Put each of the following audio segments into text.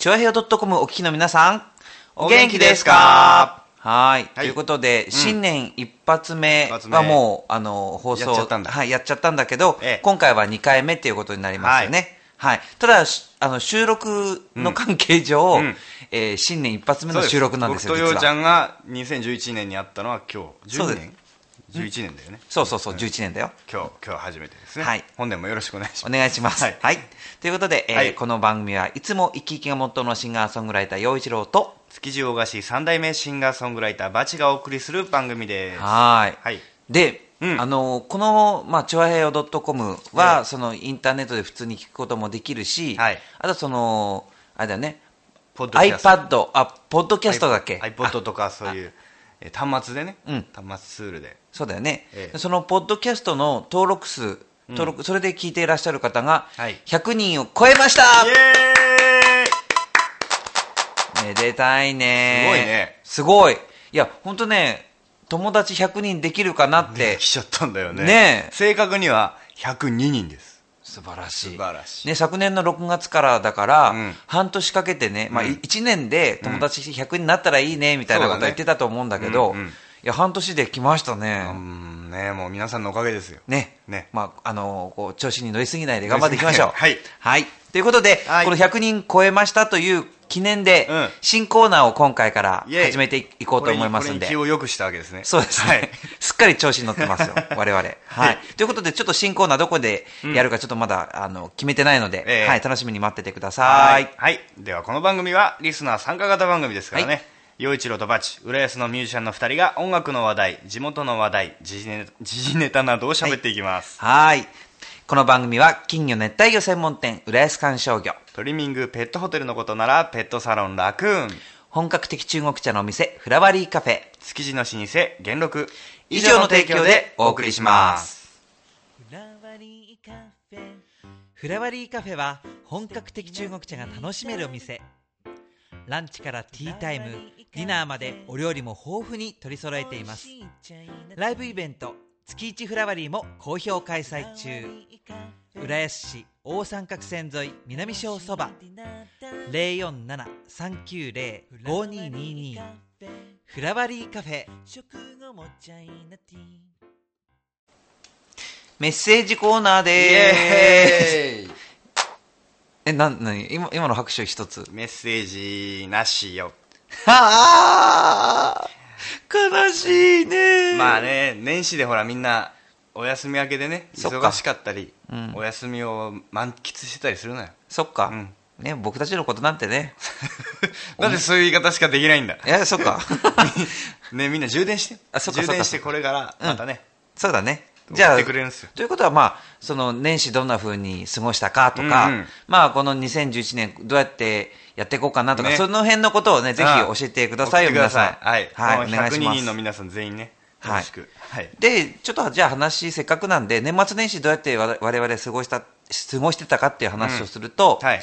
チョアヘヨ .com お聞きの皆さん、お元気ですか？はい。はい。ということで、新年一発目はもう、あの、放送、やっちゃったんだ。はい、やっちゃったんだけど、ええ。今回は2回目っていうことになりますよね。はい。ただ、しあの、収録の関係上、うん。えー新年一発目の収録なんですよ、僕とようちゃ。んが2011年に会ったのは今日。12そうです。年11年だよね。そうそうそう、11年だよ。今日今日初めてですね。はい。本年もよろしくお願いしおます。願いします。ははい。い。ということで、えーはい。この番組はいつも生き生きがモットーのシンガーソングライター、陽一郎と、築地大菓子三代目シンガーソングライターバチがお送りする番組です。はい。はい。で、うん。あの、この、まあ、チョアヘヨ .com は、ええ。その、インターネットで普通に聞くこともできるし、はい。あとその、あれだよね、iPad、あ、ポッドキャストだっけ？iPod とかそういう。えー端末でねうん。端末ツールで。そうだよね、ええ。そのポッドキャストの登録数、登録、それで聞いていらっしゃる方がはい、100人を超えました、イエーイ。めでたいね。すごいね。すごい。いや、本当ね、友達100人できるかなって、来ちゃったんだよね。ねえ。正確には102人です素晴らしい。ね、昨年の6月からだから、うん半年かけてね、まあ、うん1年で友達100人になったらいいね、みたいなこと言ってたと思うんだけど、うんうんいや、半年で来ましたね。うんねもう皆さんのおかげですよね。ねまあ、あの、こう、調子に乗りすぎないで頑張っていきましょう。はいはい。ということで、はいこの100人超えましたという記念で、うん。新コーナーを今回から始めていこうと思いますんで。気。を良くしたわけですね。そうですね、はい。すっかり調子に乗ってますよ、我々。はい。はい。ということで、ちょっと新コーナーどこでやるかちょっとまだ、あの、決めてないので、ええ。はい、楽しみに待っててくださ。はい。いはい。ではこの番組はリスナー参加型番組ですからはね陽一郎とバチ浦安のミュージシャンの2人が音楽の話題地元の話題時事ネ時事ネタなどを喋っていきます、はい。この番組は、金魚熱帯魚専門店、浦安観賞魚。トリミングペットホテルのことならペットサロンラクーン本格的中国茶のお店、フラワリーカフェ。築地の老舗元禄以上の提供でお送りします。フラワリーカフェ。フラワリーカフェは本格的中国茶が楽しめるお店。ランチからティータイム、ディナーまでお料理も豊富に取り揃えています。ライブイベント、月一フラワリーも好評開催中。浦安市大三角線沿い南小そば。047-390-5222フラワリーカフェ。メッセージコーナーイでエーすえ、なん、なに今、今の拍手一つ。メッセージなしよ。はあ悲しいね。まあね年始でほらみんなお休み明けでねそっか。忙しかったり、うん。お休みを満喫してたりするのよ。そっか、うん。ね、僕たちのことなんてね。なんでそういう言い方しかできないんだ。いや、そっか。ねみんな充電して。あそっか充電してこれからまたね、そうだね。じゃあ、送ってくれるんですよ。ということは、まあ、その年始どんな風に過ごしたかとか、うんうん。まあ、この2011年どうやってやっていこうかなとか、ね。その辺のことをね、ぜひ教えてくださいよ、送ってくだ皆さん。はい、はい、お願いしま102人のす。皆さん全員ねよろしく。はい、で、ちょっとじゃあ話、せっかくなんで、年末年始どうやって我我々過ごした、過ごしてたかっていう話をすると、はい。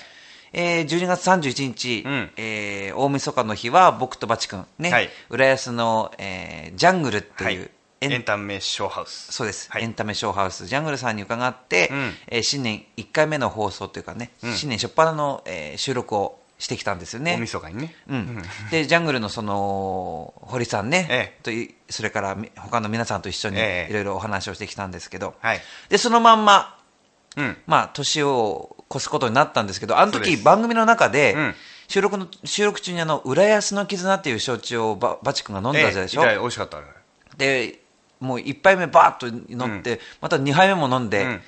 えー12月31日、うん。えー大晦日の日は僕とバチ君、ね、はい。浦安の、えージャングルっていう、はい。エンエンタメショーハウス。そうです、はい。エンタメショーハウス。ジャングルさんに伺って、うん。えー新年1回目の放送というかね、うん。新年初っ端の、えー収録をしてきたんですよね。大晦日にね。うん、でジャングルのその堀さんね、ええ。といそれからみ他の皆さんと一緒にええ。いろいろお話をしてきたんですけど、はい。でそのまんま、うん。まあ、年を越すことになったんですけどあの時番組の中で、うん。収録の収録中にあの浦安の絆っていう焼酎をババチ君が飲んだじゃでしょ、ええ。美味しかったでもう1杯目バーッと飲って、また2杯目も飲んで、うん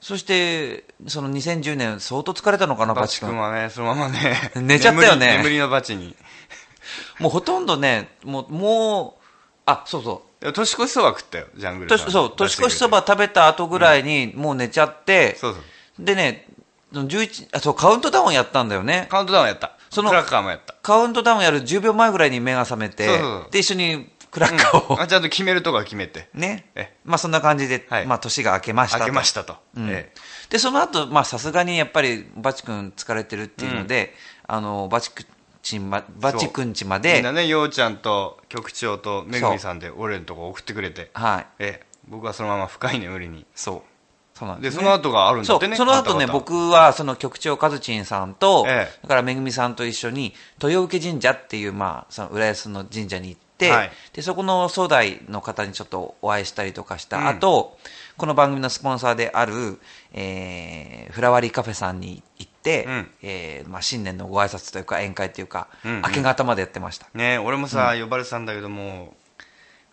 そしてその2010年相当疲れたのかなババチチ君君はねそのままね。寝ちゃったよね。眠りのバチに。もうほとんどねもうもうあそうそう。年越しそば食ったよジャングルさん。年そう年越しそば食べた後ぐらいにもう寝ちゃって、そうそう。でね11あそうカウントダウンやったんだよね。カウントダウンやった。そのクラッカーもやった。カウントダウンやる10秒前ぐらいに目が覚めてで一緒にクラッカーを、あちゃんと決めるとこは決めて。ね。え。まあそんな感じで、はい。まあ年が明けましたと。開けましたと、うん。えでその後まあさすがにやっぱりバチ君疲れてるっていうので、あのバチ君ちまバチ君ちまえみでんなねようちゃんと局長とめぐみさんで俺のとこ送ってくれて。はい。ええ。僕はそのまま深い眠りに。そう。そうなんですその後があるんだってね。その後ね、僕はその局長和珍さんと、ええ。だからめぐみさんと一緒に豊受神社っていう、まあ、その浦安の神社に行って、はい。でそこの総代の方にちょっとお会いしたりとかした、うん。あとこの番組のスポンサーである、えーフラワリーカフェさんに行って、うん。えーまあ、新年のご挨拶というか宴会というか、うんうん。明け方までやってました。ね俺もさ、呼ばれてたんだけども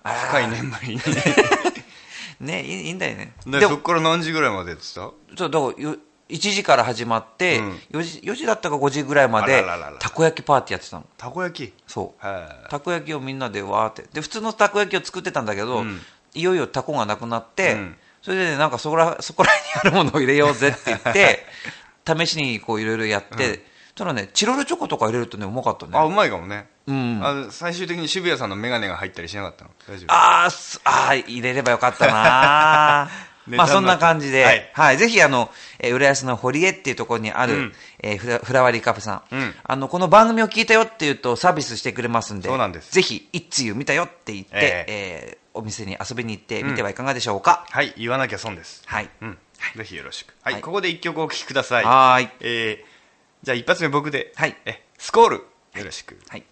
深い眠りに。ねいいんだよね。でそっから何時ぐらいまでやってた？そうだからよ1時から始まって、うん。4, 時4時だったか5時ぐらいまでたこ焼きパーティーやってたの。たこ焼き？そう。はいたこ焼きをみんなでわーって。で普通のたこ焼きを作ってたんだけど、うん。いよいよたこがなくなって、うん。それでねなんかそこら そこらにあるものを入れようぜって言って 試しにこういろいろやって、ただねチロルチョコとか入れるとねうまかったね。あうまいかもね、うん。ああ最終的に渋谷さんの眼鏡が入ったりしなかったの？大丈夫？ああー入れればよかったな まあそんな感じで、ははい。い、ぜひあの、えー浦安の堀江っていうところにある、うん。えーフラフラワリーカフェさん,、うん。あの、この番組を聞いたよっていうとサービスしてくれますんで、そうなんです。ぜひ、一通見たよって言って、ええ。ーお店に遊びに行ってみてはいかがでしょうか？はい。言わなきゃ損です。はい。うん。ぜひよろしく。はい、はい。ここで一曲お聴きください。はーい。えーじゃあ一発目僕で、はい。えスコール。よろしく、はい。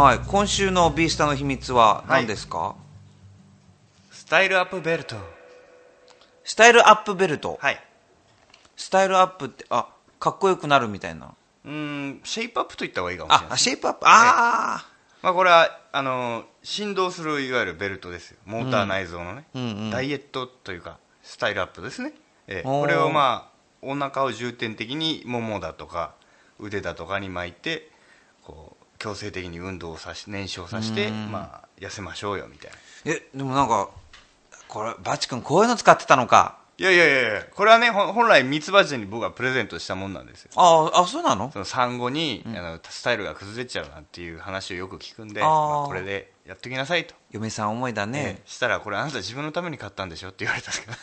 はい。はい。今週のビースタの秘密は何ですか、スタイルアップベルト。スタイルアップベルト？はい。スタイルアップって、あ、かっこよくなるみたいな。うーんシェイプアップと言った方がいいかもしれない。あ、シェイプアップ、あまあ、これはあの振動するいわゆるベルトですよ。モーター内蔵のね、うん。うんダイエットというかスタイルアップですね、ええ。これをまあお腹を重点的にももだとか腕だとかに巻いて強制的に運動をさし燃焼させて、うん。まあ、痩せましょうよみたいな。ーえ、でもなんか、これ、バチ君こういうの使ってたのか。いやいやいやこれはね本来ミツバチに僕がプレゼントしたもんなんですよ。ああ、あ、そうなの？その産後に、あのスタイルが崩れちゃうなんていう話をよく聞くんでまあこれでやっときなさいと。嫁さん思いだえねえ。したらこれあなた自分のために買ったんでしょって言われたんですけど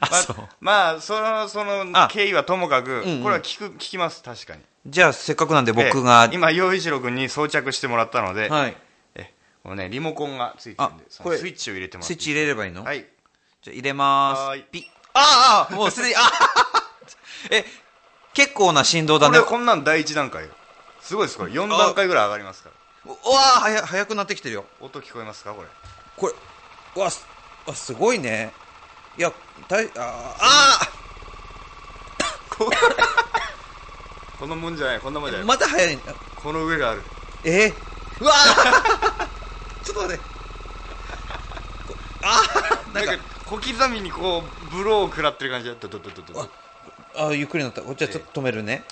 あ、まあそう。まあそのそのあ。経緯はともかく、んうん。これは聞く聞きます確かにじゃあ、せっかくなんで僕がえ、え今陽一郎君に装着してもらったので、はい。えこのねリモコンがついてるんであこれそのスイッチを入れてもらってスイッチ入れればいいの？はいじゃあ入れまはーす。ピッ。ああ、もうすでに、あえ、結構な振動だね。これこんなん第一段階よすごいですこれ4段階ぐらい上がりますからうわあ、はや、早くなってきてるよ。音聞こえますかこれ？これ、うわ、すあすごいね。いや、たい、ああこのもんじゃないこんなもんじゃない、あまた早い。この上がある。え？ー、うわあちょっと待って。こなんか。小刻みにこうブローを食らってる感じ。だったととととあゆっくりになった。こっちはちょっと止めるね。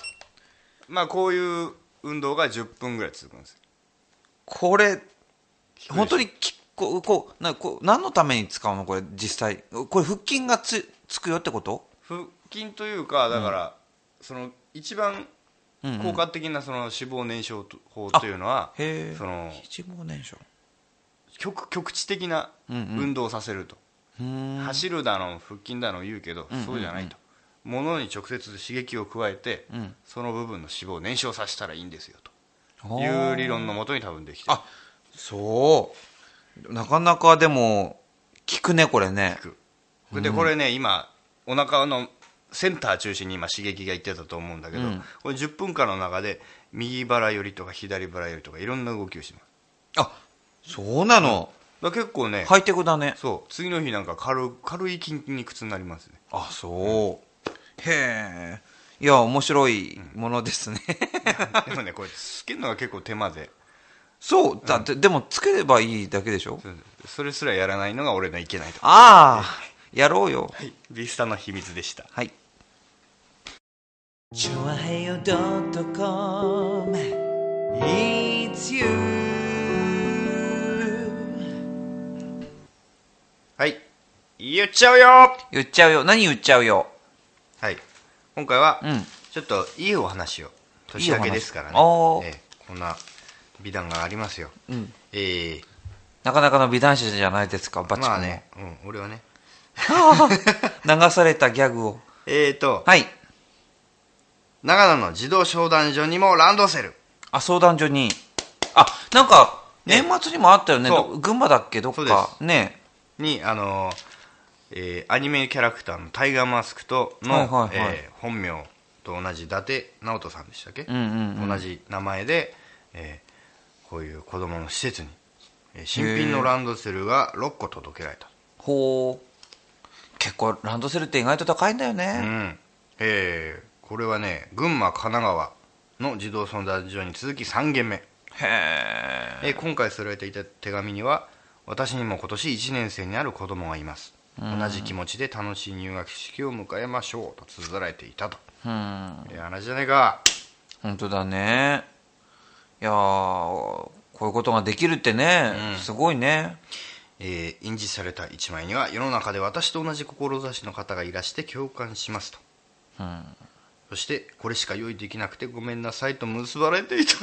まあこういう運動が10分ぐらい続くんです。これ本当にきこうこうなこう何のために使うの？これ実際。これ腹筋がつつくよってこと？腹筋というかだから、その一番効果的なその脂肪燃焼法というのは、その七五燃焼。極極地的な運動をさせると、うーん。走るだの腹筋だの言うけど、そうじゃないと。物に直接刺激を加えて、ん。その部分の脂肪を燃焼させたらいいんですよと。あ。いーう理論のもとに多分できてる。あそう。なかなかでも効くねこれね。く。でこれね今お腹のセンター中心に今刺激がいってたと思うんだけど、うん。これ10分間の中で右腹寄りとか左腹寄りとかいろんな動きをします。あそうなの、だから結構ね、ハイテクだね。そう。次の日なんか軽軽い筋肉痛になりますね。あそう、へえ。いや面白いものですね、でもねこれつけるのが結構手間で。そう。だって、でもつければいいだけでしょ？それすらやらないのが俺のいけないとこ。ああやろうよ。はい。ビスタの秘密でした。はいチュアヘヨドットコム It's you はい。言っちゃうよ。言っちゃうよ。何言っちゃうよ？はい。今回はうん。ちょっといいお話を年明けですからね。いいええこんな美談がありますよ、ん。ええ。なかなかの美男子じゃないですかバチコンまあね、うん、俺はね。流されたギャグを。えーと、はい長野の児童商談所にもランドセル。あ相談所に。あなんか年末にもあったよね。群馬だっけ？どっか。でね。にあのーえーアニメキャラクターのタイガーマスクとの、えー本名と同じ伊達直人さんでしたっけ、同じ名前で、えーこういう子供の施設に、えー新品のランドセルが6個届けられた。ほう結構ランドセルって意外と高いんだようねん。えーこれはね群馬神奈川の児童相談所に続き3件目。へええー今回添えていた手紙には私にも今年1年生になる子供がいます。同じ気持ちで楽しい入学式を迎えましょうと綴られていたと。うん。いや話じゃねえか。本当だね。いやーこういうことができるってね、うん。すごいね。えー印字された一枚には世の中で私と同じ志の方がいらして共感しますと、そしてこれしか用意できなくてごめんなさいと結ばれていた。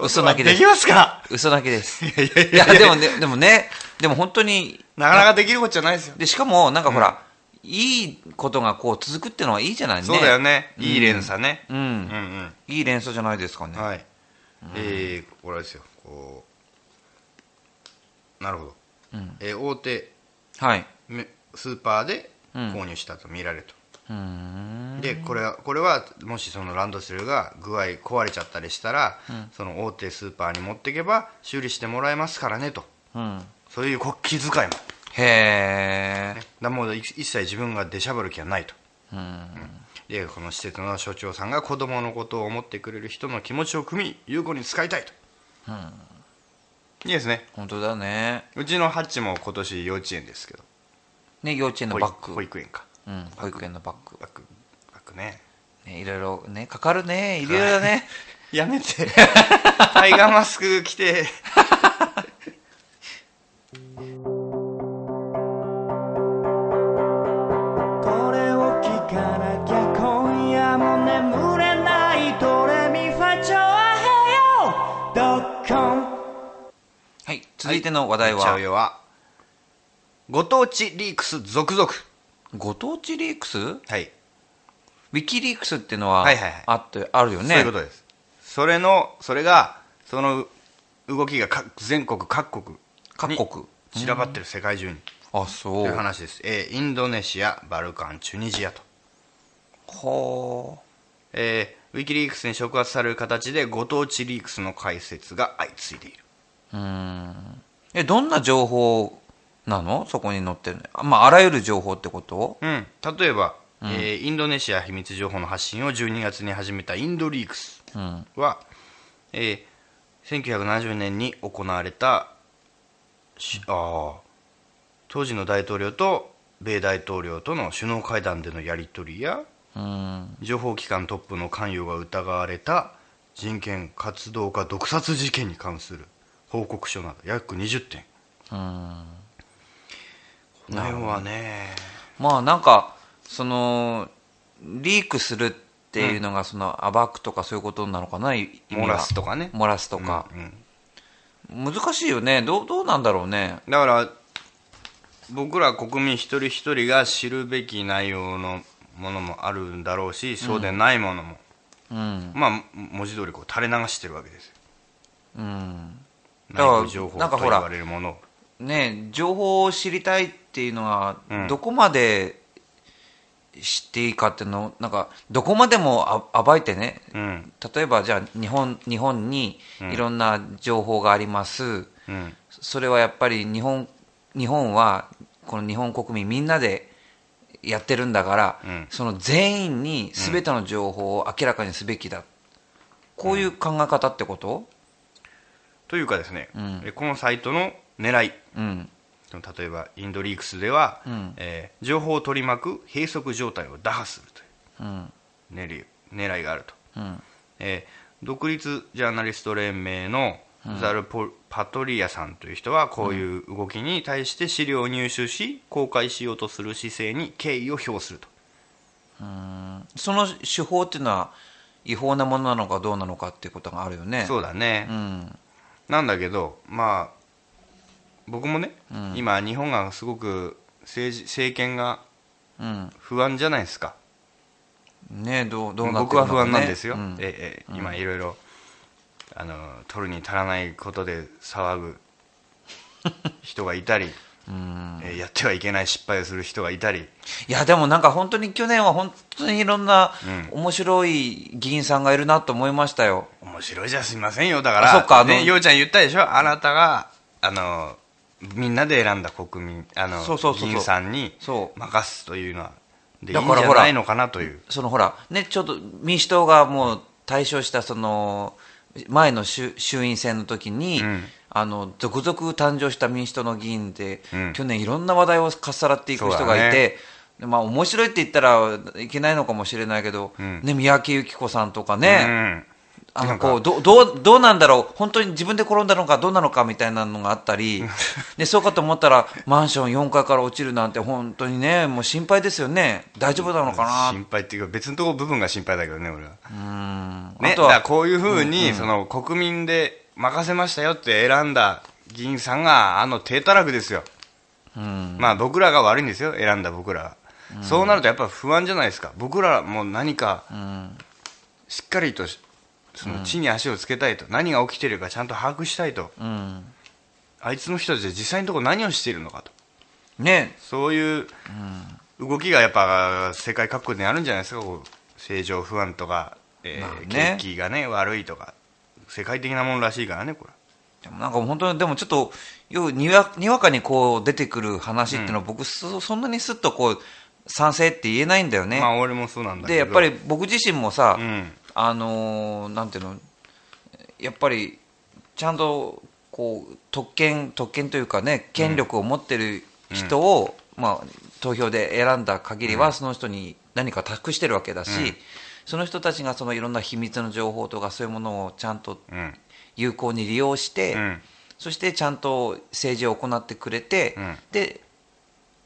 嘘泣きで。すできますか？嘘だけです。いいやいや。いややでもねでもねでも本当になかなかできることじゃないですよ。でしかもなんかほら、いいことがこう続くってのはいいじゃないね。そうだよね。いい連鎖ね。うん、うんうん。いい連鎖じゃないですかね、はい、えーこれはですよ。こう。なるほど、うん。えー大手はい。めスーパーでうん。購入したと見られると、でこれはこれはもしそのランドセルが具合壊れちゃったりしたら、その大手スーパーに持っていけば修理してもらえますからねと。うん。そういうこ気遣いも、ね、へえだもうい一切自分が出しゃばる気はないと。うん。でこの施設の所長さんが子供のことを思ってくれる人の気持ちを汲み有効に使いたいと、いいですね。本当だね。うちのハッチも今年幼稚園ですけど。ね幼稚園のバッグ。保育園かうん、保育園のバッグ。バッグバッグね。ねいろいろねかかるね。いろいろだね、やめて。タイガーマスク着て。これを聞かなきゃ今夜も眠れないドレミファチョアヘヨドッコン。はい。続いての話題は、はご当地リークス続々ご当地リークス？ウはい、ィキリークスっていうのははいはいはい。あってあるよね。そういうことです。それのそれがその動きが各全国各国。に各国。散らばってる世界中に。あそう。という話です、えーインドネシアバルカンチュニジアと。はえーウィキリークスに触発される形でご当地リークスの解説が相次いでいる。あうん。えどんな情報なの？そこに載ってるまああらゆる情報ってこと？うん、例えば、えーインドネシア秘密情報の発信を12月に始めたインドリークスうん。は、えー1970年に行われたしあー当時の大統領と米大統領との首脳会談でのやり取りやうん。情報機関トップの関与が疑われた人権活動家毒殺事件に関する報告書など約20点。うんこの辺はね。まあなんかそのリークするっていうのがその暴くとかそういうことなのかな意味は。漏らすとかね。漏らすとか、うんうん。難しいよね。どうどうなんだろうね。だから僕ら国民一人一人が知るべき内容のものもあるんだろうしそうでないものも、うん。まあ文字通りこう垂れ流してるわけですよ。うん。内部情報と言われるものを。ね情報を知りたいっていうのはうん。どこまで知っていいかっていうのをなんかどこまでもあ暴いてね。うん。例えばじゃあ日本日本にいろんな情報があります、うん。それはやっぱり日本日本はこの日本国民みんなでやってるんだから、うん。その全員に全ての情報を明らかにすべきだ、こういう考え方ってこと？というかですね、このサイトの狙い。うん例えばインドリークスでは、うん。えー情報を取り巻く閉塞状態を打破するといううん。狙い狙いがあると、うん。えー独立ジャーナリスト連盟のザルポ・パトリアさんという人はこういう動きに対して資料を入手し公開しようとする姿勢に敬意を表すると。その手法っていうのは違法なものなのかどうなのかっていうことがあるよね。そうだね、うん。なんだけどまあ僕もね、今日本がすごく政治政権がうん。不安じゃないですか。ねどうどうなって僕は不安なんですよ、うん。ええ今いろいろあの取るに足らないことで騒ぐ 人がいたり、えーやってはいけない失敗をする人がいたり。いやでもなんか本当に去年は本当にいろんなう面白い議員さんがいるなと思いましたよ、面白いじゃすみませんよ。だからあそっかね、ようちゃん言ったでしょ。あなたがあのみんなで選んだ国民あのそうそうそうそう。議員さんに任すというのはでいいんじゃないのかなという。そのほらねちょっと民主党がもう対象したその前の衆衆院選の時に、うん。あの続々誕生した民主党の議員で、うん。去年いろんな話題をかっさらっていく人がいて、でまあ面白いって言ったらいけないのかもしれないけど、ん。ね三宅由紀子さんとかうね、んあのなんか。こうどどうどうなんだろう。本当に自分で転んだのかどうなのかみたいなのがあったり。でそうかと思ったらマンション4階から落ちるなんて本当にねもう心配ですよね。大丈夫なのかな？心配っていうか別のとこ部分が心配だけどね俺は。うん。ね、あとはこういうふうに、その国民で任せましたよって選んだ議員さんがあの低たらくですよ、うん。まあ僕らが悪いんですよ。選んだ僕ら。が、そうなるとやっぱ不安じゃないですか。僕らも何かうん。しっかりとしその地に足をつけたいと、何が起きてるかちゃんと把握したいと。うん。あいつの人たちは実際のところ何をしているのかと。ね。そういう動きがやっぱ世界各国にあるんじゃないですか。こう政情不安とか、えーまあね。景気がね悪いとか。世界的なものらしいからねこれ。でもなんか本当にでもちょっとようにわにわかにこう出てくる話っていうのは僕そそんなにすっとこう賛成って言えないんだよね、まあ俺もそうなんだけど。でやっぱり僕自身もさ、うんあのーなんていうのやっぱりちゃんとこう特権特権というかね権力を持ってる人を、まあ、投票で選んだ限りは、その人に何か託してるわけだし、その人たちがそのいろんな秘密の情報とかそういうものをちゃんとうん。有効に利用して、うん。そしてちゃんと政治を行ってくれて、うん。で、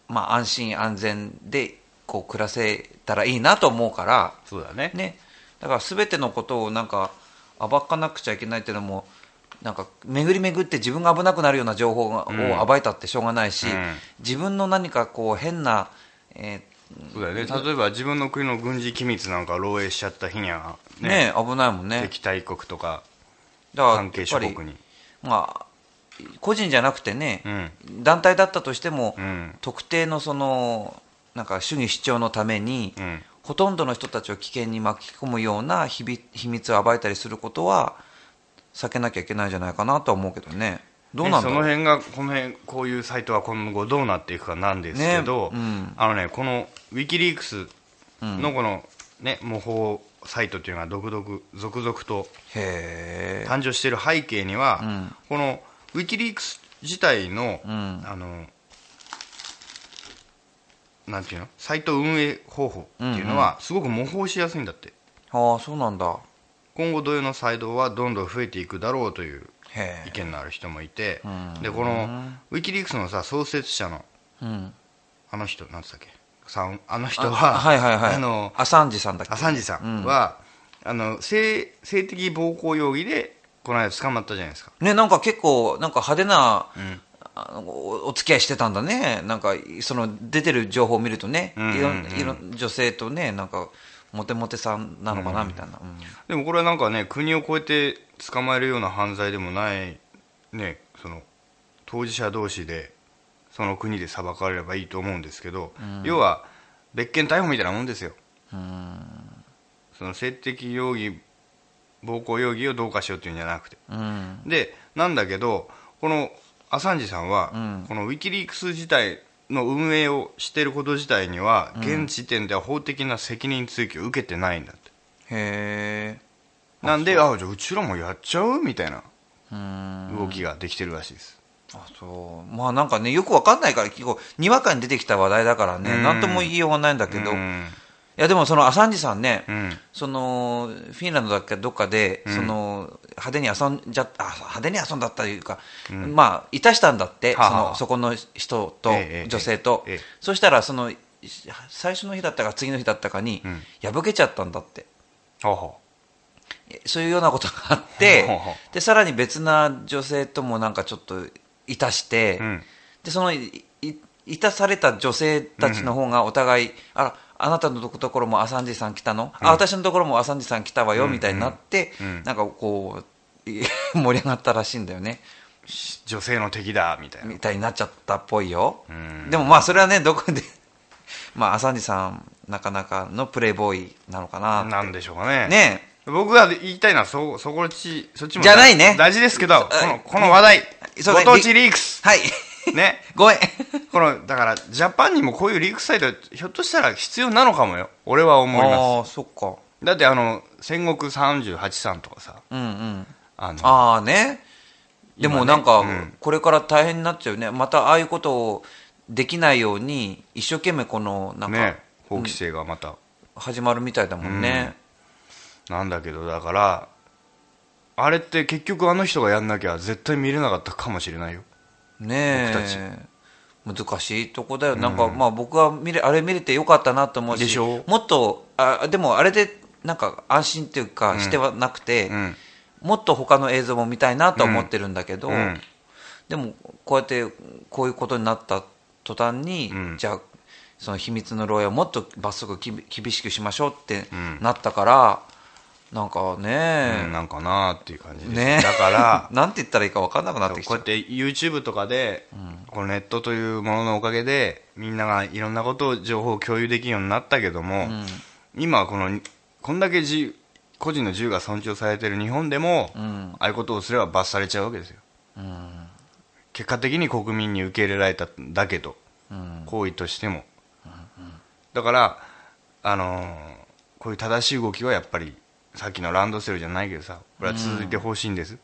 まあ、安心安全でこう暮らせたらいいなと思うから、そうだね。ね、だから全てのことをなんか暴かなくちゃいけないっていうのもなんか巡り巡って自分が危なくなるような情報がを暴いたってしょうがないし、うん。自分の何かこう変な、えそうだよね。例えば自分の国の軍事機密なんかを漏洩しちゃった日にはーね危ないもんね。敵対国とか関係諸国に。まあ個人じゃなくてね、うん。団体だったとしても、うん。特定のそのなんか主義主張のために、うんほとんどの人たちを危険に巻き込むような秘密秘密を暴いたりすることは避けなきゃいけないんじゃないかなとは思うけどね。どうなんその辺がこの辺こういうサイトは今後どうなっていくかなんですけど、ねうん。あのねこのウィキリークスのこのね模倣サイトっていうのが続々続々と誕生している背景には、うん。このウィキリークス自体の,、ん。あのなんていうの？サイト運営方法っていうのはすごく模倣しやすいんだって、ああそうなんだ。今後同様のサイトはどんどん増えていくだろうというへ意見のある人もいてうん。でこのウィキリークスのさ創設者のえうん。あの人なんつったっけ？さんあの人あははいはいはい。あのアサンジさんだっけ？アサンジさんは、あの性性的暴行容疑でこの間捕まったじゃないですか。ねなんか結構なんか派手な、んあのおお付き合いしてたんだね。なんかその出てる情報を見るとね、うんうんうん。いろんいろん女性とねなんかモテモテさんなのかな、みたいな、うん。でもこれはなんかね国を越えて捕まえるような犯罪でもないねその当事者同士でその国で裁かれればいいと思うんですけど、要は別件逮捕みたいなもんですよ、その性的容疑暴行容疑をどうかしようっていうんじゃなくて。うん。でなんだけどこのアサンジさんは、うん。このウィキリークス自体の運営をしていること自体には、現時点では法的な責任追及を受けてないんだって。へえなんであじゃあうちらもやっちゃう？みたいなうん。動きができてるらしいです、あそう。まあなんかねよくわかんないから結構にわかに出てきた話題だからね。うん。何とも言いようがないんだけど、いうんやでもそのアサンジさんね、うん。そのフィンランドだっけどっかで、うん。その派手に遊んじゃあ派手に遊んだったというか、まあいたしたんだって、そのそこの人とええ女性と、ええ。そしたらその最初の日だったか次の日だったかに、うん。破けちゃったんだって。ほうほそういうようなことがあってでさらに別な女性ともなんかちょっといたして、ううん。でそのいいいたされた女性たちの方がお互い、あらあなたのところもアサンジさん来たの、あ私のところもアサンジさん来たわよ、みたいになって、うん。なんかこうい 盛り上がったらしいんだよね。女性の敵だみたいな。みたいになっちゃったっぽいよ、うん。でもまあそれはねどこで まあアサンジさんなかなかのプレイボーイなのかななんでしょうかね。ね。僕が言いたいのはそそこっちそっちもじゃないね。大事ですけどこあのこの話題ご当地リークス。はいね。ごめん。このだからジャパンにもこういうリークサイトひょっとしたら必要なのかもよ。俺は思いまああそっか。すだってあの戦国38さんとかさ。うんうん。あのああね。でもなんか今ねうん。これから大変になっちゃうね。またああいうことをできないように一生懸命このなんかね。法規制がまた、始まるみたいだもんね、なんだけどだからあれって結局あの人がやんなきゃ絶対見れなかったかもしれないよねえ。難しいとこだよ、なんかまあ僕は見れあれ見れてよかったなと思うしでしょ？もっとあでもあれでなんか安心っていうかしてはなくて、うん。もっと他の映像も見たいなとは思ってるんだけど、うん。でもこうやってこういうことになった途端に、うん。じゃあその秘密の漏洩をもっと罰則厳しくしましょうってうん。なったから、なんかうねん、なんかなっていう感じです、ね。だから なんて言ったらいいか分かんなくなってきちゃう。こうやって YouTube とかで、このネットというもののおかげでみんながいろんなことを情報を共有できるようになったけども、今このこんだけ自由個人の自由が尊重されてる日本でも、ん。ああいうことをすれば罰されちゃうわけですよ、結果的に国民に受け入れられたんだけど、ん。行為としても、だから、あのーこういう正しい動きはやっぱりさっきのランドセルじゃないけどさこれは続いてほしいんです、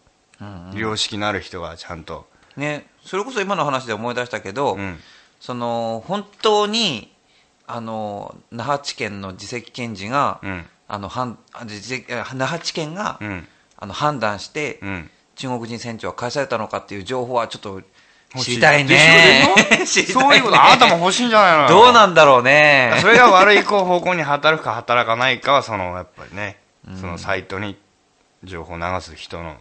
良識のある人がちゃんと、ね、それこそ今の話で思い出したけど、うん。その本当にあの那覇地検の次席検事が、うん。あの判那覇地検が、うん。あの判断して、うん。中国人船長は返されたのかっていう情報はちょっと 知りたいね。そういうことあなたも欲しいんじゃないの？よどうなんだろうね。それが悪い方向に働くか働かないかはそのやっぱりね、そのサイトに情報を流す人の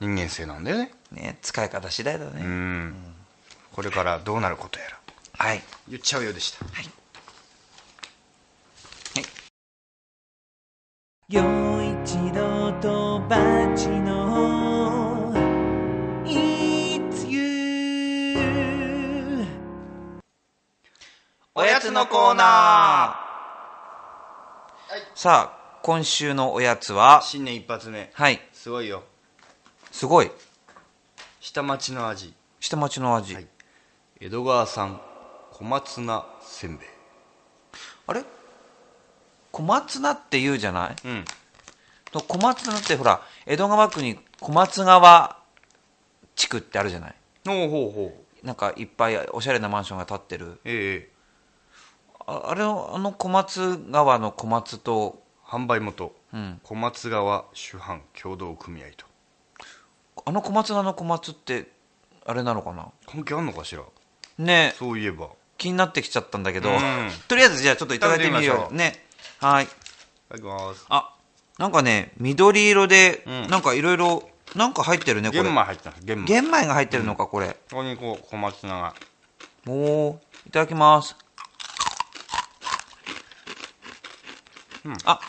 人間性なんだよね。ね使い方次第だね。うん。これからどうなることやら。はい。言っちゃうようでした。陽一郎とバチのおやつのコーナー、さあ、今週のおやつは、新年一発目。はい、すごいよ。すごい。下町の味。下町の味。はい。江戸川産小松菜せんべい。あれ？小松菜って言うじゃない？うん。と小松菜ってほら、江戸川区に小松川地区ってあるじゃない？ほうほうほう。なんかいっぱいおしゃれなマンションが建ってる。ええ。ああれのあの小松川の小松と販売元、うん。小松川主販協同組合と。あの小松菜の小松ってあれなのかな？関係あんのかしら？ね。そういえば。気になってきちゃったんだけど、うん。とりあえずじゃあちょっといただいてみ食べてみましょう。ようね。はい。いただきます。あなんかね緑色で、うん。なんかいろいろなんか入ってるねこれ。玄米入ってます玄米。玄米が入ってるのかこれ、ここにこう小松菜が。おおいただきます。あ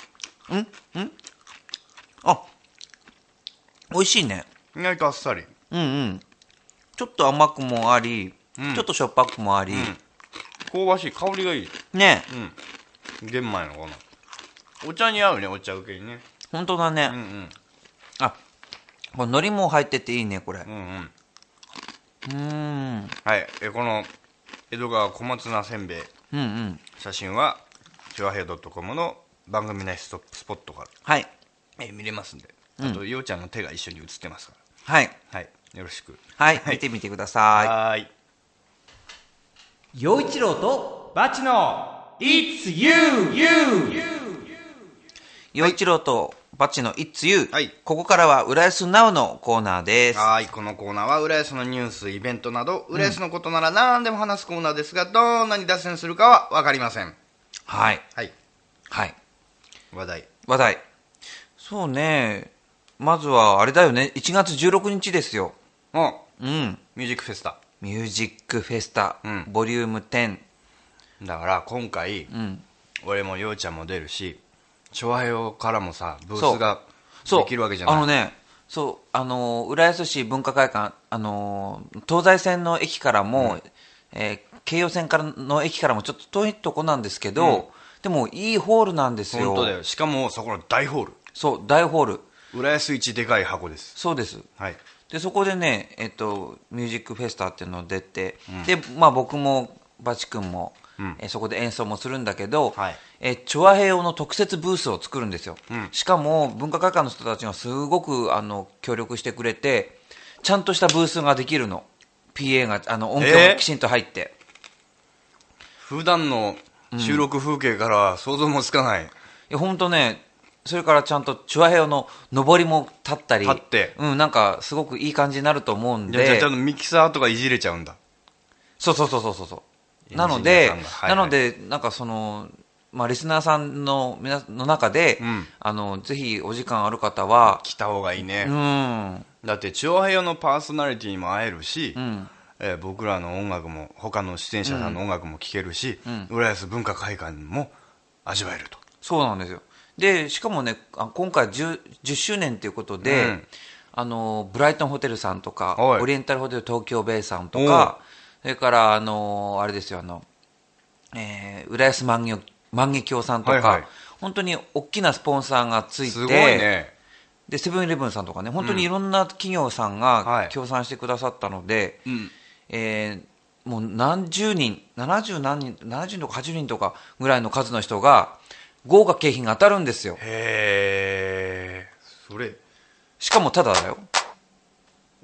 うん？うん？あ美味しいね。意外とあっさり。うんうん。ちょっと甘くもあり、うん。ちょっとしょっぱくもあり、香ばしい。香りがいい。ね。うん。玄米のこの。お茶に合うねお茶受けにね。本当だね、うんうん。あこれ海苔も入ってていいねこれ。うんうん。うーん。はい。えこの江戸川小松菜せんべい。うんうん。写真はチュアヘイドットコムの番組内ストップスポットからはい。えー見れますんで。あと、ようちゃんの手が一緒に写ってますかはい。らはい。よろしく。はい、見てみてください。はーい。陽一郎とバチの It's you, you! 陽一郎とバッチの It's You、はい。ここからは浦安 Now のコーナーです。はーい。このコーナーは浦安のニュースイベントなど浦安のことなら何でも話すコーナーですが、どんなに脱線するかは分かりません。はい。はい。はい話題。話題。そうね。まずはあれだよね。1月16日ですよ。うんうん。ミュージックフェスタ。ミュージックフェスタ、うん。ボリューム10だから今回、うん。俺もようちゃんも出るし昭和用からもさブースがそう。できるわけじゃない？あのねそうあの浦安市文化会館あの東西線の駅からも、えー京葉線からの駅からもちょっと遠いとこなんですけど、でもいいホールなんですよ。本当だよ。しかもそこの大ホール。そう大ホール。浦安一でかい箱です。そうです。はい。でそこでね、えっと、ミュージックフェスタっていうのを出て、で、まあ、僕もバチ君も、うん。えそこで演奏もするんだけど、はい。えチョアヘヨの特設ブースを作るんですよ、うん。しかも文化会館の人たちがすごくあの協力してくれてちゃんとしたブースができるの。PA があの音響えー？がきちんと入って、普段の収録風景からは想像もつかない、いや本当ねそれからちゃんとチュアヘヨの上りも立ったり立って。うん、なんかすごくいい感じになると思うんじゃあじゃちゃんとミキサーとかいじれちゃうんだ。そうそうそうそうそうなので、はいはい。なのでなんかそのまあリスナーさんの皆の中で、うん。あのぜひお時間ある方は来た方がいいね、うん。だって調和用のパーソナリティにも会えるし、うんえー僕らの音楽も他の出演者さんの音楽も聴けるし、浦安文化会館も味わえると。そうなんですよ。でしかもねあ今回 10, 10周年ということで、うん。あのブライトンホテルさんとかはい。オリエンタルホテル東京ベイさんとかそれからあのあれですよあの、えー浦安万華万華鏡さんとか、はいはい。本当に大きなスポンサーがついてすごいね。でセブンイレブンさんとかね本当にいろんな企業さんがはい。協賛してくださったので、うんえーもう何十人70何人70人とか80人とかぐらいの数の人が豪華景品が当たるんですよ。へえそれ。しかもただだよ。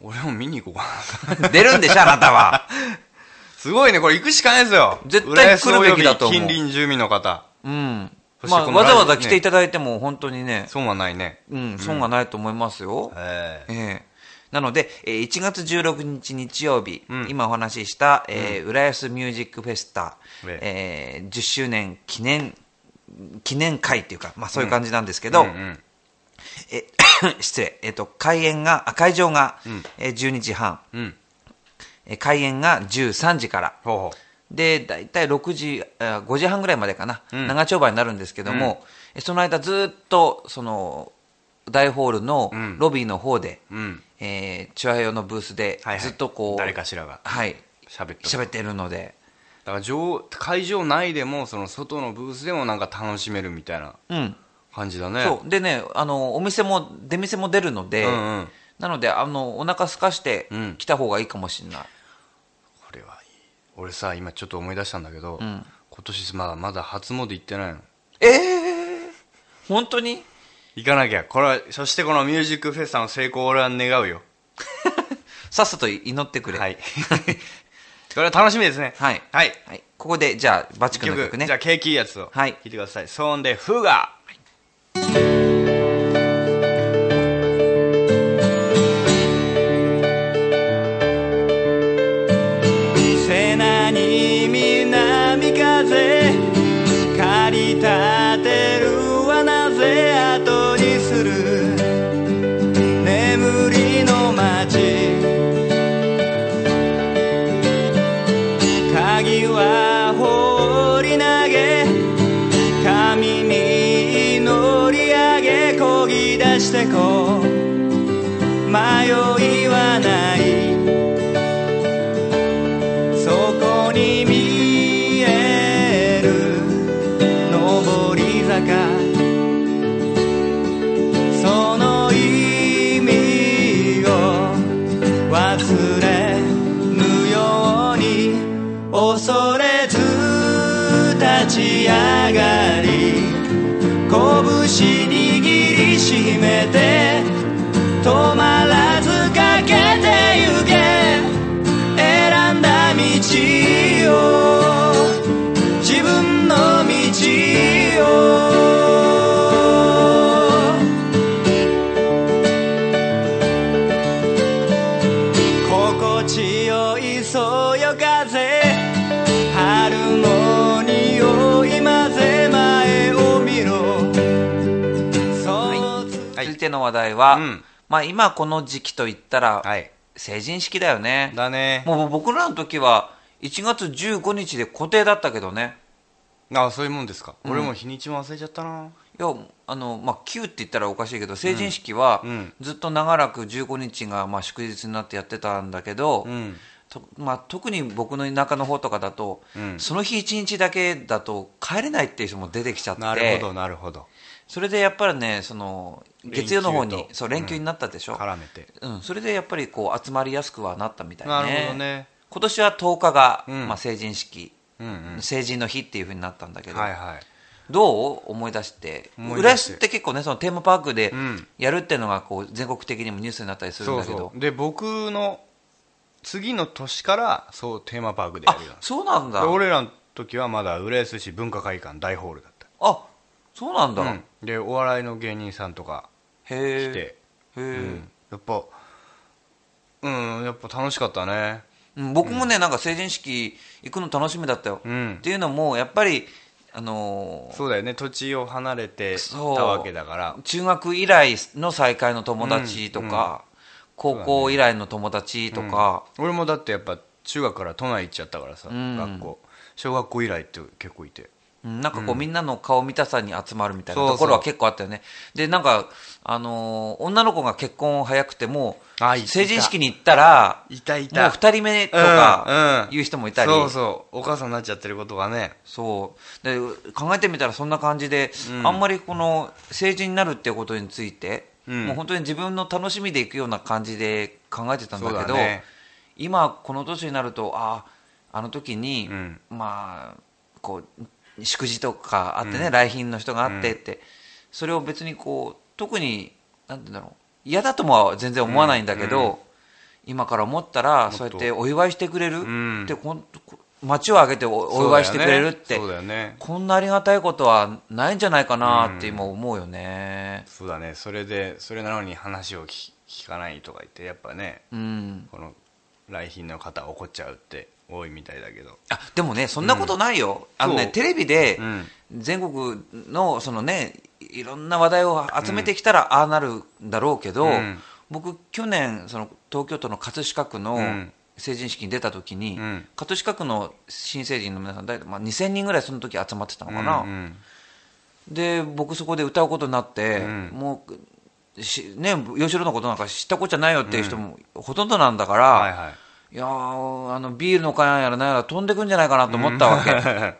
俺も見に行こうかな。出るんでしょあなたは。すごいね。これ行くしかないですよ。絶対来るべきだと思う。近隣住民の方。うん。まあ、わざわざ来ていただいても本当にね、損はないね。うん、損がないと思いますよ、ええなので、えー1月16日日曜日、うん。今お話しした、えー浦安ミュージックフェスタ、ええ。ー10周年記念記念会っていうか、まあ、そういう感じなんですけど、うんうん。え 失礼、えっと開演があ会場が、うん。えー12時半、うん。えー開演が13時から。ほうほで大体6時あ5時半ぐらいまでかな、うん。長丁場になるんですけども、えその間ずっとその大ホールのうん。ロビーの方で、ううんえー、チュアヘヨのブースではいはい。ずっとこう、誰かしらがはい。喋ってる喋ってるので。だから上会場内でもその外のブースでもなんか楽しめるみたいなうん。感じだね。そう。でねあのお店も出店も出るので、うんうん。なのであのお腹空かしてうん。来た方がいいかもしれない、これはいい。俺さ今ちょっと思い出したんだけど、ん。今年まだまだ初詣行ってないの。ええ本当に？行かなきゃ。これはそしてこのミュージックフェスタの成功を俺は願うよ。さっさと祈ってくれ、はい。これは楽しみですね。はい。はい。はい、ここでじゃあバチ一君の曲ね。じゃあ景気いいやつをはい。聞いてください。騒音でフーガ瀬鍵は放り投げ神に乗り上げこぎ出してこう。迷いはない。話題は、うん。まあ今この時期といったら、はい。成人式だよね。だね。もう僕らの時は1月15日で固定だったけどね。あそういうもんですか、俺も日にちも忘れちゃったな。いやあの、まあ、旧って言ったらおかしいけど成人式はうん。ずっと長らく15日がまあ祝日になってやってたんだけど、うん。とまあ、特に僕の田舎の方とかだと、うん。その日1日だけだと帰れないっていう人も出てきちゃって。なるほどなるほどそれでやっぱりねその月曜の方に連休とそう連休になったでしょ、絡めて。うんそれでやっぱりこう集まりやすくはなったみたいね。なるほどね。今年は10日が、うん。まあ、成人式、うんうん。成人の日っていうふうになったんだけど、はいはい。どう思い出して？浦安って結構ねそのテーマパークでうん。やるっていうのがこう全国的にもニュースになったりするんだけど。で僕の次の年からそうテーマパークでやあるよそうなんだ。俺らの時はまだ浦安市文化会館大ホールだった。あそうなんだ、うん。でお笑いの芸人さんとかへえ来て、へえ、うん。やっぱうんやっぱ楽しかったね。うん僕もね、なんか成人式行くの楽しみだったよ、うん。っていうのもやっぱりあのーそうだよね。土地を離れてたそう。わけだから。中学以来の再会の友達とか、高校以来の友達とか、俺もだってやっぱ中学から都内行っちゃったからさ、ん。学校。小学校以来って結構いて。うんなんかこう、みんなの顔見たさに集まるみたいなところは結構あったよね。でなんか、あのー女の子が結婚早くてもあいた。成人式に行ったらいたいもう2人目とかいう人もいたり、そうそう。お母さんになっちゃってることがね。そう。で考えてみたらそんな感じで、あんまりこの成人になるっていうことについて、うん。もう本当に自分の楽しみでいくような感じで考えてたんだけどそうだね。今この年になるとあああの時に、うん。まあこう祝辞とかあってね、来賓の人があってって、それを別にこう特になんて言うんだろう嫌だともは全然思わないんだけど、うん。うん今から思ったらそうやってお祝いしてくれる、ん。ってこんこ街を挙げておお祝いしてくれるって、そうだよね。こんなありがたいことはないんじゃないかなって今思うよね。そうだね。それでそれなのに話を聞聞かないとか言ってやっぱねうん。この来賓の方怒っちゃうって多いみたいだけど。あでもねそんなことないよ、あのそう。ねテレビでうん。全国のそのねいろんな話題を集めてきたらああなるんだろうけど、うん。僕去年その東京都の葛飾区のうん。成人式に出た時に、うん。葛飾区の新成人の皆さん大体、まあ、2000人ぐらいその時集まってたのかな、うんうん。で僕そこで歌うことになって、うん。もうしね吉郎のことなんか知ったこっちゃないよっていう人もほとんどなんだから、はいはいいやーあのビールの缶やらなんやら飛んでくんじゃないかなと思ったわけ、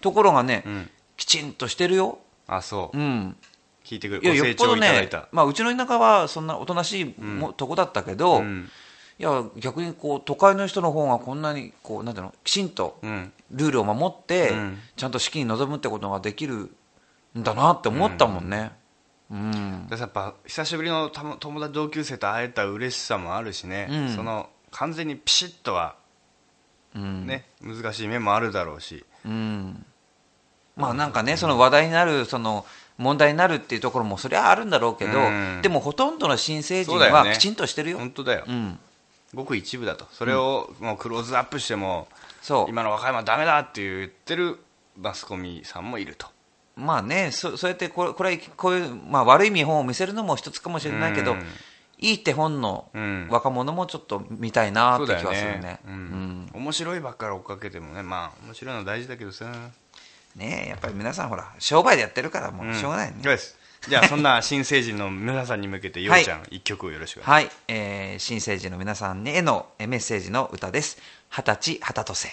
ところがね、ん。きちんとしてるよ、あそう。うん、聞いてくれいやよっぽどねまあ、うちの田舎はそんなおとなしいも、とこだったけど、うん。いや逆にこう都会の人の方がこんなにこうなんていうのきちんとうん。ルールを守って、うん。ちゃんと式に臨むってことができるんだなって思ったもんね。うん。でやっぱ久しぶりの友達同級生と会えた嬉しさもあるしね、うん。その完全にピシッとはうん。ね難しい面もあるだろうし。うん。まあなんかねその話題になるその問題になるっていうところもそりゃあるんだろうけど、うん。でもほとんどの新成人はきちんとしてるよ。本当だよ、うん。ごく一部だと。それをもうクローズアップしても、そう。今の若いはダメだって言ってるマスコミさんもいると。まあねそそうやってこれこれはこういう、まあ、悪い見本を見せるのも一つかもしれないけど、うんいい手本のうん。若者もちょっと見たいなって気はするね。面白いばっかり追っかけてもねまあ面白いのは大事だけどさ。ねえやっぱり皆さんほら商売でやってるからもうしょうがないね、そうです。じゃあそんな新成人の皆さんに向けて ようちゃん一曲をよろしく。お願いしますはい、えー新成人の皆さんへのえーメッセージの歌です。二十歳二十歳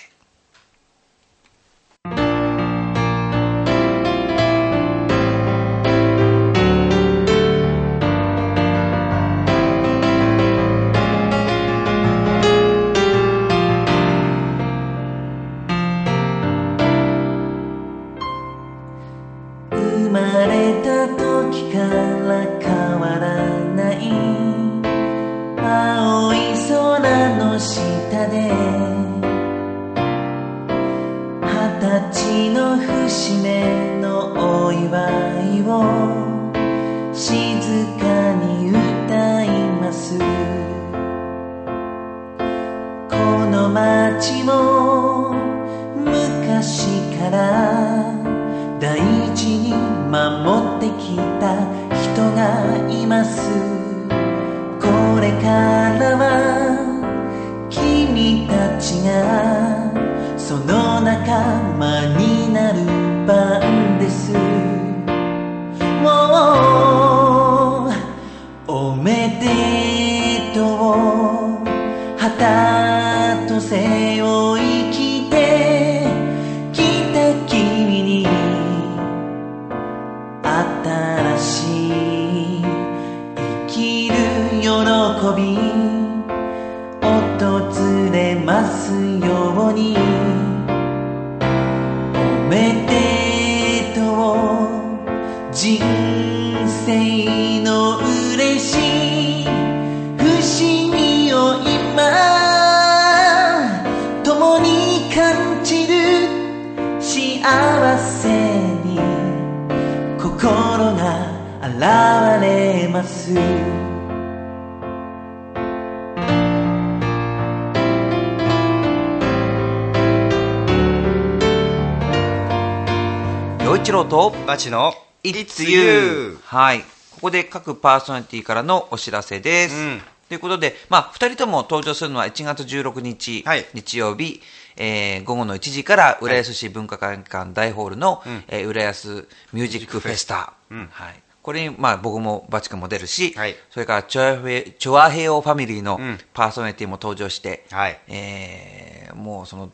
とバチの It's You はい。ここで各パーソナリティからのお知らせです、うん。ということで、まあ、2人とも登場するのは1月16日、はい。日曜日、えー午後の1時から浦安市文化会館大ホールの、えー浦安ミュージックフェスタ、うん。はい、これに、まあ、僕もバチ君も出るし、はい。それからチョアヘチョアヘオファミリーのうん。パーソナリティも登場して、はい。えーもうその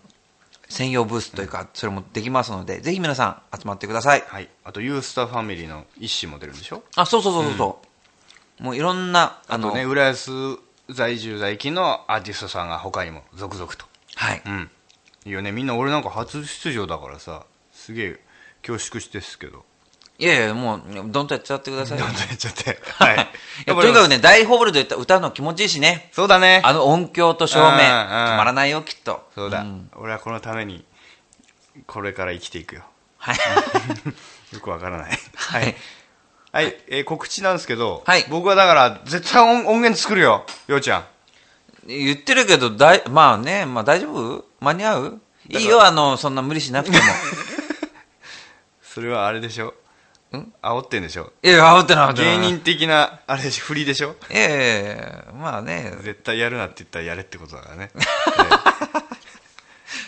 専用ブースというか、それもできますので、ぜひ皆さん集まってください。はい。あとユースターファミリーの一子も出るんでしょ？あ、そうそうそうそう。もういろんな、あの、ね浦安在住在勤のアーティストさんが他にも続々と。はい。うん。いいよねみんな俺なんか初出場だからさすげえ恐縮してっすけどいやいや、もう、どんとやっちゃってください。よ。どんどんやっちゃって。はい。いやとにかくね、大ホールで歌歌うの気持ちいいしね。そうだね。あの音響と照明、止まらないよ、きっと。そうだ、ん。俺はこのためにこれから生きていくよ。はい。よくわからな い。はい。はい、えー告知なんですけど、はい。僕はだから絶対音音源作るよようちゃん。言ってるけど、だい、まあね、まあ大丈夫？間に合う？いいよ、あの、そんな無理しなくても。それはあれでしょん？煽ってんでしょ？いや、煽ってなかった芸人的なあれでしょ？振りでしょ？ええまあね。絶対やるなって言ったらやれってことだからね、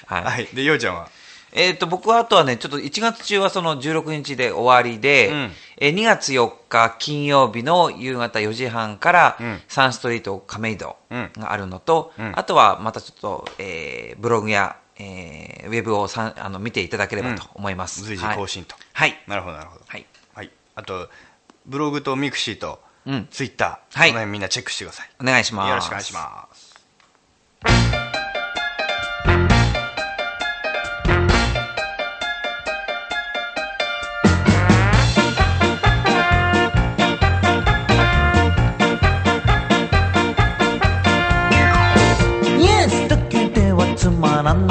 はい。はい。でようちゃんは？えっ、と、僕はあとはね、ちょっと1月中はその16日で終わりで、うん。えー2月4日金曜日の夕方4時半から、うん。サンストリート亀戸うん。があるのと、うん。あとはまたちょっと、えーブログや、えーウェブをさんあの見ていただければと思います。随時更新と、はい。なるほどなるほど。はい。はい、あとブログと mixi とうん。ツイッター、はい。この辺みんなチェックしてください。お願いします。よろしくお願いします。イエスだけではつままらない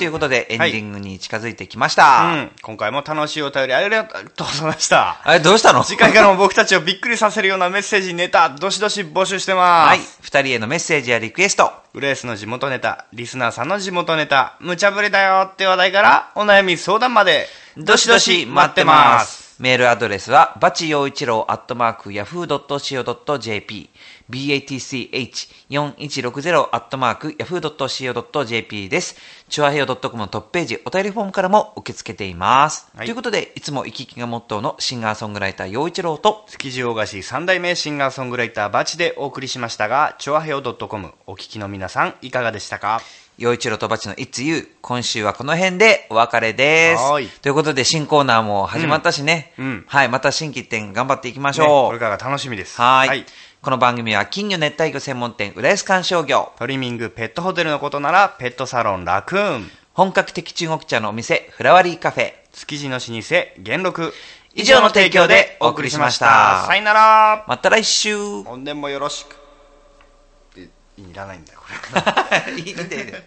ということでエンディングに近づいてきました。うん。今回も楽しいお便りありがとうございました。あれ、どうしたの？次回からも僕たちをびっくりさせるようなメッセージ、ネタ、どしどし募集してます。はい、二人へのメッセージやリクエスト。グレースの地元ネタ、リスナーさんの地元ネタ、無茶ぶりだよって話題から、お悩み相談まで、どしどし待ってます。メールアドレスは、バチ陽一郎アットマーク、ヤフー .co.jp、batch4160 アットマーク、ヤフー .co.jp です。チュアヘヨ .com のトップページ、お便りフォームからも受け付けています。はいということで、いつも行き来がモットーのシンガーソングライター陽一郎と、築地大菓子三代目シンガーソングライターバチでお送りしましたが、チョアヘオ .com お聞きの皆さんいかがでしたか？陽一郎とバチの It's You。今週はこの辺でお別れです。はいということで、新コーナーも始まったしね。うんうんはい、また新規一点頑張っていきましねょう。これからが楽しみです。はいこの番組は金魚熱帯魚専門店浦安観賞魚。トリミングペットホテルのことなら、ペットサロンラクーン。本格的中国茶のお店、フラワリーカフェ。築地の老舗、元禄。以上の提供でお送りしましたさよなら。また来週本年もよろしく。いいらないんだよ、これ。いいんだよ